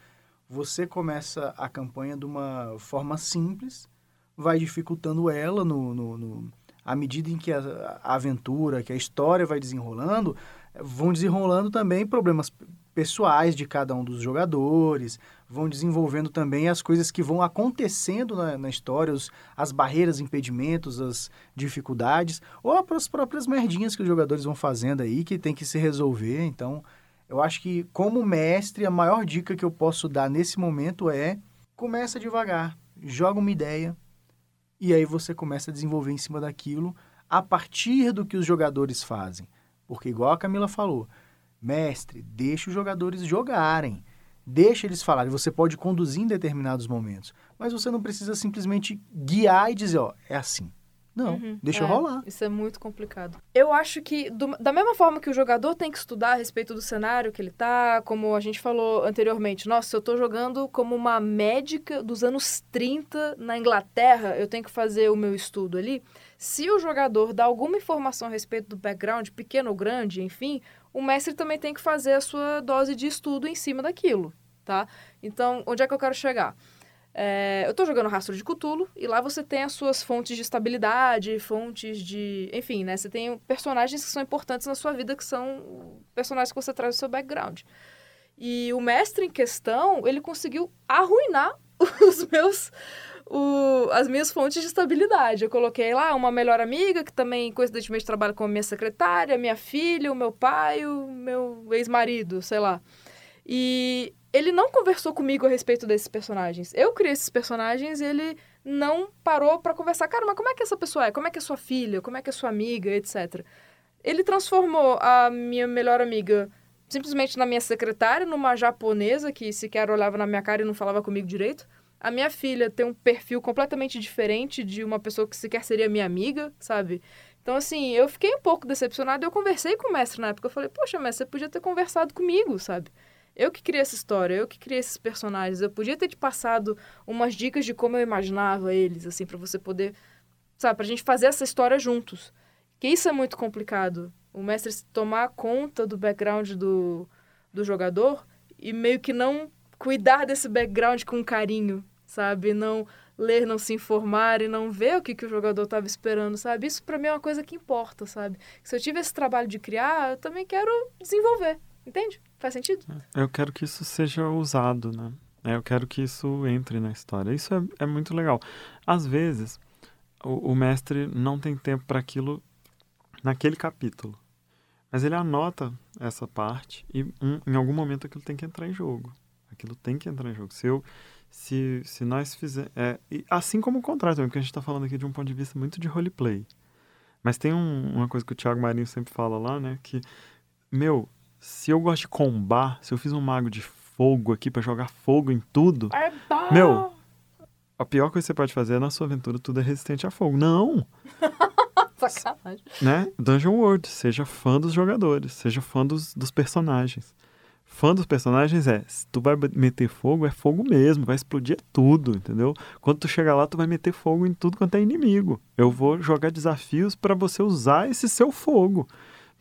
você começa a campanha de uma forma simples, vai dificultando ela no, no, no à medida em que a, a aventura, que a história vai desenrolando, vão desenrolando também problemas pessoais de cada um dos jogadores, vão desenvolvendo também as coisas que vão acontecendo na, na história, os, as barreiras, impedimentos, as dificuldades, ou as próprias merdinhas que os jogadores vão fazendo aí, que tem que se resolver. Então, eu acho que, como mestre, a maior dica que eu posso dar nesse momento é começa devagar, joga uma ideia, e aí você começa a desenvolver em cima daquilo a partir do que os jogadores fazem. Porque, igual a Camila falou, mestre, deixa os jogadores jogarem. Deixa eles falarem. Você pode conduzir em determinados momentos. Mas você não precisa simplesmente guiar e dizer, ó, é assim. Não, Uhum, deixa é, rolar. Isso é muito complicado. Eu acho que, do- da mesma forma que o jogador tem que estudar a respeito do cenário que ele tá, como a gente falou anteriormente, nossa, eu tô jogando como uma médica dos anos 30 na Inglaterra, eu tenho que fazer o meu estudo ali. Se o jogador dá alguma informação a respeito do background, pequeno ou grande, enfim, o mestre também tem que fazer a sua dose de estudo em cima daquilo, tá? Então, onde é que eu quero chegar? É, eu tô jogando Rastro de Cthulhu e lá você tem as suas fontes de estabilidade, fontes de. Enfim, né? Você tem personagens que são importantes na sua vida, que são personagens que você traz no seu background. E o mestre em questão, ele conseguiu arruinar os meus. o- as minhas fontes de estabilidade. Eu coloquei lá uma melhor amiga, que também coincidentemente trabalha como minha secretária, minha filha, o meu pai, o meu ex-marido, sei lá. E ele não conversou comigo a respeito desses personagens. Eu criei esses personagens e ele não parou pra conversar. Cara, mas como é que essa pessoa é? Como é que é sua filha? Como é que é sua amiga, etc. Ele transformou a minha melhor amiga simplesmente na minha secretária, numa japonesa que sequer olhava na minha cara e não falava comigo direito. A minha filha tem um perfil completamente diferente de uma pessoa que sequer seria minha amiga, sabe? Então, assim, eu fiquei um pouco decepcionada. Eu conversei com o mestre na época. Eu falei, poxa, mestre, você podia ter conversado comigo, sabe? Eu que criei essa história, eu que criei esses personagens. Eu podia ter te passado umas dicas de como eu imaginava eles, assim, pra você poder, sabe, pra gente fazer essa história juntos. Que isso é muito complicado. O mestre tomar conta do background do, do jogador e meio que não cuidar desse background com carinho, sabe? Não ler, não se informar e não ver o que, que o jogador estava esperando, sabe? Isso para mim é uma coisa que importa, sabe? Se eu tive esse trabalho de criar, eu também quero desenvolver, entende? Faz sentido? Eu quero que isso seja usado, né? Eu quero que isso entre na história. Isso é, é muito legal. Às vezes, o, o mestre não tem tempo para aquilo naquele capítulo. Mas ele anota essa parte e um, em algum momento aquilo tem que entrar em jogo. Aquilo tem que entrar em jogo. Se, eu, se, se nós fizermos. É, assim como o contrário também, porque a gente está falando aqui de um ponto de vista muito de roleplay. Mas tem um, uma coisa que o Thiago Marinho sempre fala lá, né? Que, meu, se eu gosto de combar, se eu fiz um mago de fogo aqui para jogar fogo em tudo. É bom. Meu, a pior coisa que você pode fazer é na sua aventura tudo é resistente a fogo. Não! Sacanagem. Né? Dungeon World, seja fã dos jogadores, seja fã dos, dos personagens. Fã dos personagens é, se tu vai meter fogo, é fogo mesmo, vai explodir tudo, entendeu? Quando tu chegar lá, tu vai meter fogo em tudo quanto é inimigo. Eu vou jogar desafios para você usar esse seu fogo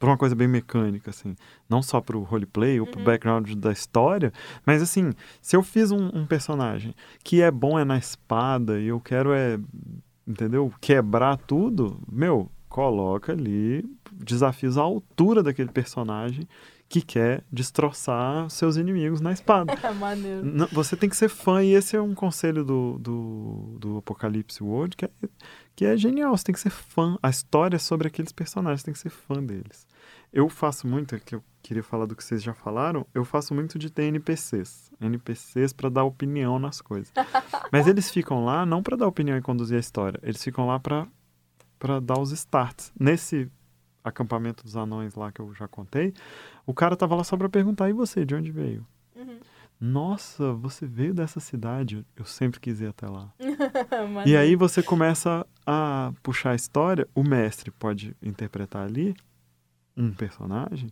para uma coisa bem mecânica, assim. Não só para o roleplay ou para o uhum. background da história, mas assim, se eu fiz um, um, personagem que é bom é na espada e eu quero é, entendeu? Quebrar tudo, meu, coloca ali desafios à altura daquele personagem que quer destroçar seus inimigos na espada. Maneiro. Você tem que ser fã, e esse é um conselho do, do, do Apocalipse World, que é, que é genial. Você tem que ser fã. A história é sobre aqueles personagens, você tem que ser fã deles. Eu faço muito, que eu queria falar do que vocês já falaram, eu faço muito de ter NPCs. NPCs para dar opinião nas coisas. Mas eles ficam lá não para dar opinião e conduzir a história, eles ficam lá para para dar os starts. Nesse acampamento dos anões lá que eu já contei, o cara tava lá só para perguntar: "E você, de onde veio?" Uhum. Nossa, você veio dessa cidade. Eu sempre quis ir até lá. e aí você começa a puxar a história. O mestre pode interpretar ali um personagem,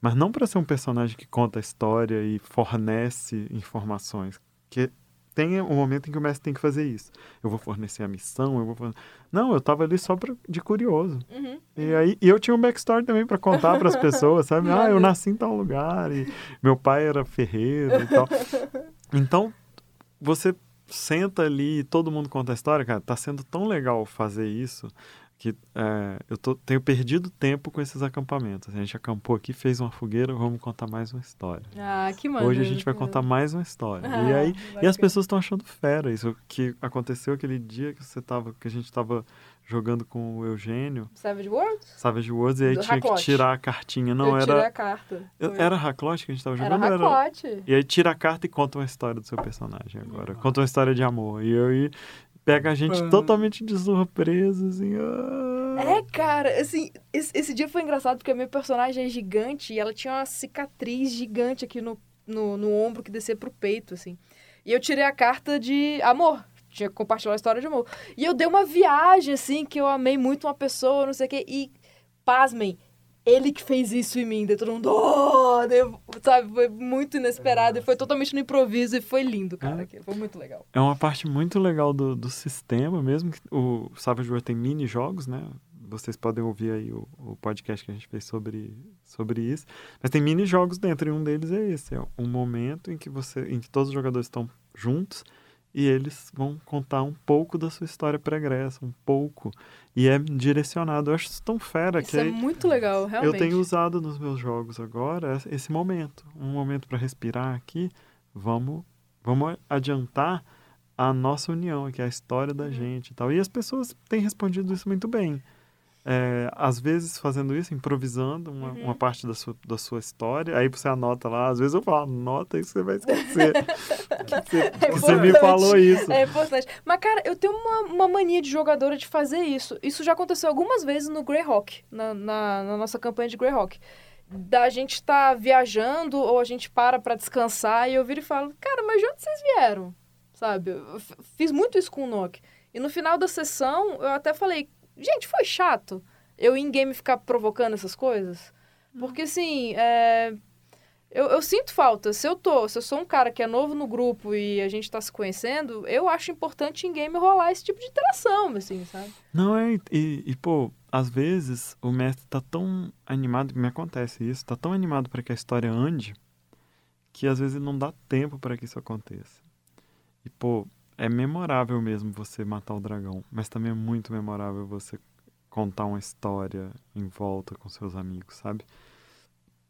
mas não para ser um personagem que conta a história e fornece informações, que tem um momento em que o mestre tem que fazer isso. Eu vou fornecer a missão, eu vou fornecer... Não, eu tava ali só pra, de curioso. Uhum, E aí e eu tinha um backstory também para contar para as pessoas, sabe? ah, eu nasci em tal lugar e meu pai era ferreiro e tal. Então, você senta ali e todo mundo conta a história, cara, tá sendo tão legal fazer isso que é, eu tô, tenho perdido tempo com esses acampamentos. A gente acampou aqui, fez uma fogueira, vamos contar mais uma história. Ah, que maneiro. Hoje a gente vai contar mais uma história. Ah, e aí e as pessoas estão achando fera isso que aconteceu aquele dia que você tava, que a gente estava jogando com o Eugênio. Savage Worlds? Savage Worlds, e aí tinha que tirar a cartinha. Não, eu era. a carta. Era Raclote que a gente estava jogando? Era Raclote. Era... E aí tira a carta e conta uma história do seu personagem agora. Conta uma história de amor. E eu e pega a gente totalmente de surpresa, assim. Ah. É, cara, assim, esse, esse, dia foi engraçado porque a minha personagem é gigante e ela tinha uma cicatriz gigante aqui no, no, no ombro que descia pro peito, assim. E eu tirei a carta de amor. Tinha que compartilhar a história de amor. E eu dei uma viagem, assim, que eu amei muito uma pessoa, não sei o quê. E, pasmem, ele que fez isso em mim. Todo mundo, oh! sabe? Foi muito inesperado e foi totalmente no improviso e foi lindo, cara. É. Foi muito legal. É uma parte muito legal do, do sistema mesmo. O Savage World tem mini jogos, né? Vocês podem ouvir aí o, o podcast que a gente fez sobre, sobre isso. Mas tem mini jogos dentro e um deles é esse. É um momento em que você, em que todos os jogadores estão juntos e eles vão contar um pouco da sua história pregressa, um pouco. E é direcionado. Eu acho isso tão fera isso que. é muito legal, realmente. Eu tenho usado nos meus jogos agora esse momento. Um momento para respirar aqui. Vamos, vamos adiantar a nossa união aqui, a história da uhum. gente e tal. E as pessoas têm respondido isso muito bem é, às vezes fazendo isso, improvisando uma, uhum. uma parte da sua, da sua história, aí você anota lá, às vezes eu falo, anota isso você vai esquecer. que você, é que você me falou isso. É importante. Mas, cara, eu tenho uma, uma mania de jogadora de fazer isso. Isso já aconteceu algumas vezes no Greyhawk, na, na, na nossa campanha de Greyhawk. Da gente estar tá viajando ou a gente para para descansar e eu viro e falo, cara, mas de onde vocês vieram? Sabe? Eu fiz muito isso com o Nock. E no final da sessão, eu até falei, Gente, foi chato eu em game ficar provocando essas coisas. Porque, assim, é... Eu, eu sinto falta. Se eu tô, se eu sou um cara que é novo no grupo e a gente tá se conhecendo, eu acho importante em game rolar esse tipo de interação, assim, sabe? Não é, e, e, pô, às vezes o mestre tá tão animado, me acontece isso, tá tão animado para que a história ande, que às vezes não dá tempo para que isso aconteça. E, pô, é memorável mesmo você matar o dragão, mas também é muito memorável você contar uma história em volta com seus amigos, sabe?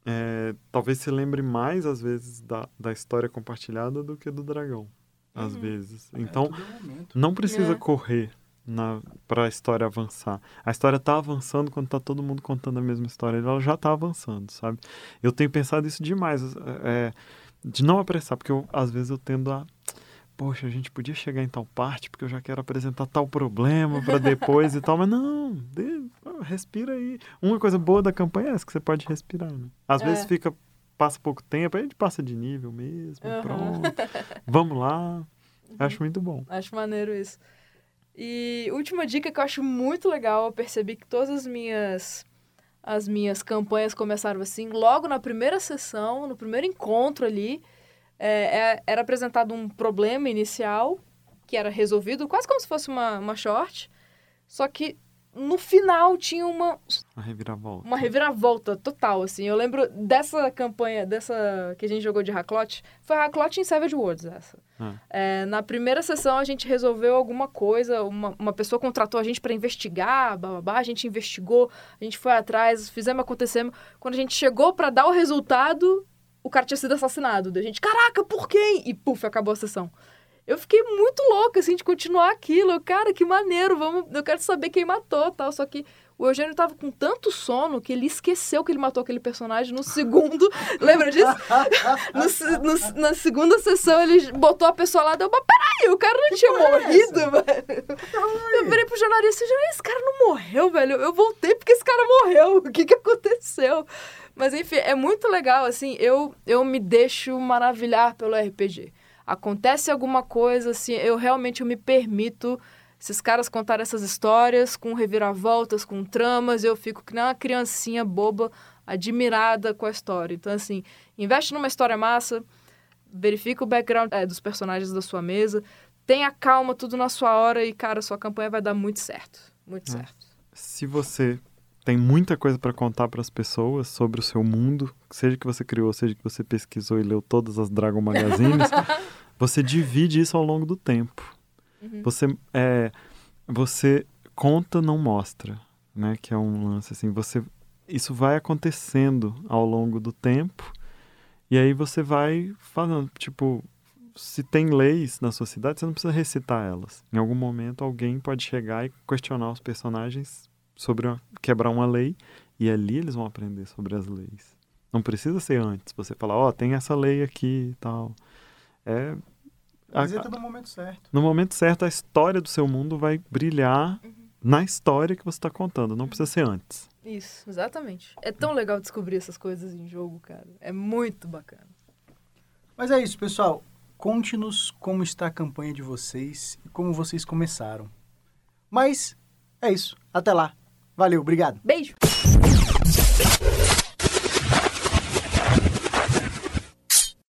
É, talvez se lembre mais, às vezes, da, da história compartilhada do que do dragão. Às Uhum. vezes. É, Então, é não precisa É. correr na, pra história avançar. A história tá avançando quando tá todo mundo contando a mesma história. Ela já tá avançando, sabe? Eu tenho pensado isso demais. é, de não apressar, porque eu, às vezes eu tendo a. Poxa, a gente podia chegar em tal parte porque eu já quero apresentar tal problema para depois e tal, mas não, ah, respira aí. Uma coisa boa da campanha é essa que você pode respirar, né? Às É. vezes fica passa pouco tempo, aí a gente passa de nível mesmo, Aham. pronto. Vamos lá. Acho muito bom. Acho maneiro isso. E última dica que eu acho muito legal, eu percebi que todas as minhas as minhas campanhas começaram assim, logo na primeira sessão, no primeiro encontro ali, é, é- era apresentado um problema inicial que era resolvido quase como se fosse uma, uma short, só que no final tinha uma, A reviravolta. uma reviravolta total, assim. Eu lembro dessa campanha, dessa que a gente jogou de Hacklot, foi Hacklot em Savage Worlds, essa. Ah. É, na primeira sessão a gente resolveu alguma coisa, uma, uma pessoa contratou a gente para investigar, bababá, a gente investigou, a gente foi atrás, fizemos acontecer. Quando a gente chegou para dar o resultado, o cara tinha sido assassinado. Daí a gente, caraca, por quem? E puf, acabou a sessão. Eu fiquei muito louca, assim, de continuar aquilo. Eu, cara, que maneiro, vamos... Eu quero saber quem matou, tal. Só que o Eugênio tava com tanto sono que ele esqueceu que ele matou aquele personagem no segundo... Lembra disso? No no- na segunda sessão, ele botou a pessoa lá e deu, mas peraí, o cara não tinha porra é morrido, velho. Eu virei pro jornalista e falei, esse cara não morreu, velho. Eu voltei porque esse cara morreu. O que que aconteceu? Mas enfim, é muito legal, assim, eu, eu me deixo maravilhar pelo RPG. Acontece alguma coisa, assim, eu realmente eu me permito esses caras contarem essas histórias com reviravoltas, com tramas, eu fico que nem uma criancinha boba, admirada com a história. Então, assim, investe numa história massa, verifica o background é, dos personagens da sua mesa, tenha calma, tudo na sua hora e, cara, sua campanha vai dar muito certo. Muito É. certo. Se você tem muita coisa para contar para as pessoas sobre o seu mundo, seja que você criou, seja que você pesquisou e leu todas as Dragon Magazines, você divide isso ao longo do tempo. Uhum. Você é, você conta, não mostra, né? Que é um lance assim. Você isso vai acontecendo ao longo do tempo e aí você vai falando, tipo, se tem leis na sua cidade, você não precisa recitar elas. Em algum momento alguém pode chegar e questionar os personagens sobre uma- quebrar uma lei e ali eles vão aprender sobre as leis. Não precisa ser antes. Você falar, ó, tem essa lei aqui e tal. É Mas a- entra no momento certo. no momento certo, a história do seu mundo vai brilhar na história que você está contando. Não precisa ser antes. Isso, exatamente. É tão legal descobrir essas coisas em jogo, cara. É muito bacana. Mas é isso, pessoal. Conte-nos como está a campanha de vocês e como vocês começaram. Mas é isso. Até lá. Valeu, obrigado. Beijo!